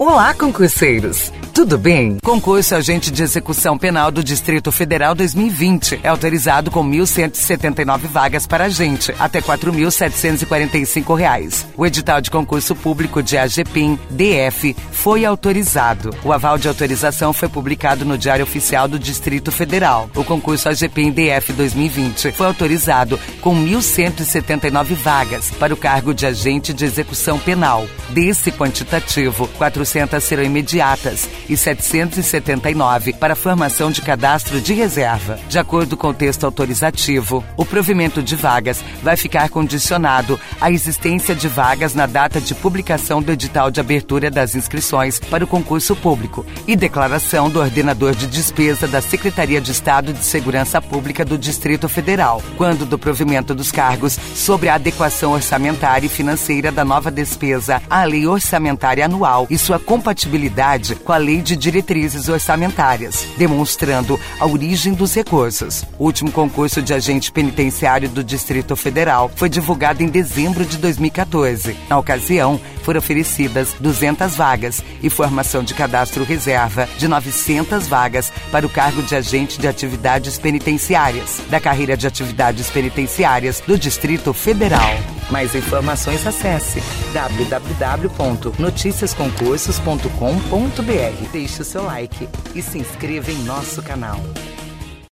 Olá, concurseiros! Tudo bem? Concurso Agente de Execução Penal do Distrito Federal 2020 é autorizado com 1.179 vagas para agente, até R$ 4.745. O edital de concurso público de AGPIM DF foi autorizado. O aval de autorização foi publicado no Diário Oficial do Distrito Federal. O concurso AGPIM DF 2020 foi autorizado com 1.179 vagas para o cargo de agente de execução penal. Desse quantitativo, 400 serão imediatas e 779 para formação de cadastro de reserva. De acordo com o texto autorizativo, o provimento de vagas vai ficar condicionado à existência de vagas na data de publicação do edital de abertura das inscrições para o concurso público e declaração do ordenador de despesa da Secretaria de Estado de Segurança Pública do Distrito Federal, quando do provimento dos cargos sobre a adequação orçamentária e financeira da nova despesa à Lei Orçamentária Anual e sua compatibilidade com a Lei de Diretrizes Orçamentárias, demonstrando a origem dos recursos. O último concurso de agente penitenciário do Distrito Federal foi divulgado em dezembro de 2014. Na ocasião, foram oferecidas 200 vagas e formação de cadastro reserva de 900 vagas para o cargo de agente de atividades penitenciárias da carreira de atividades penitenciárias do Distrito Federal. Mais informações acesse www.noticiasconcursos.com.br. Deixe o seu like e se inscreva em nosso canal.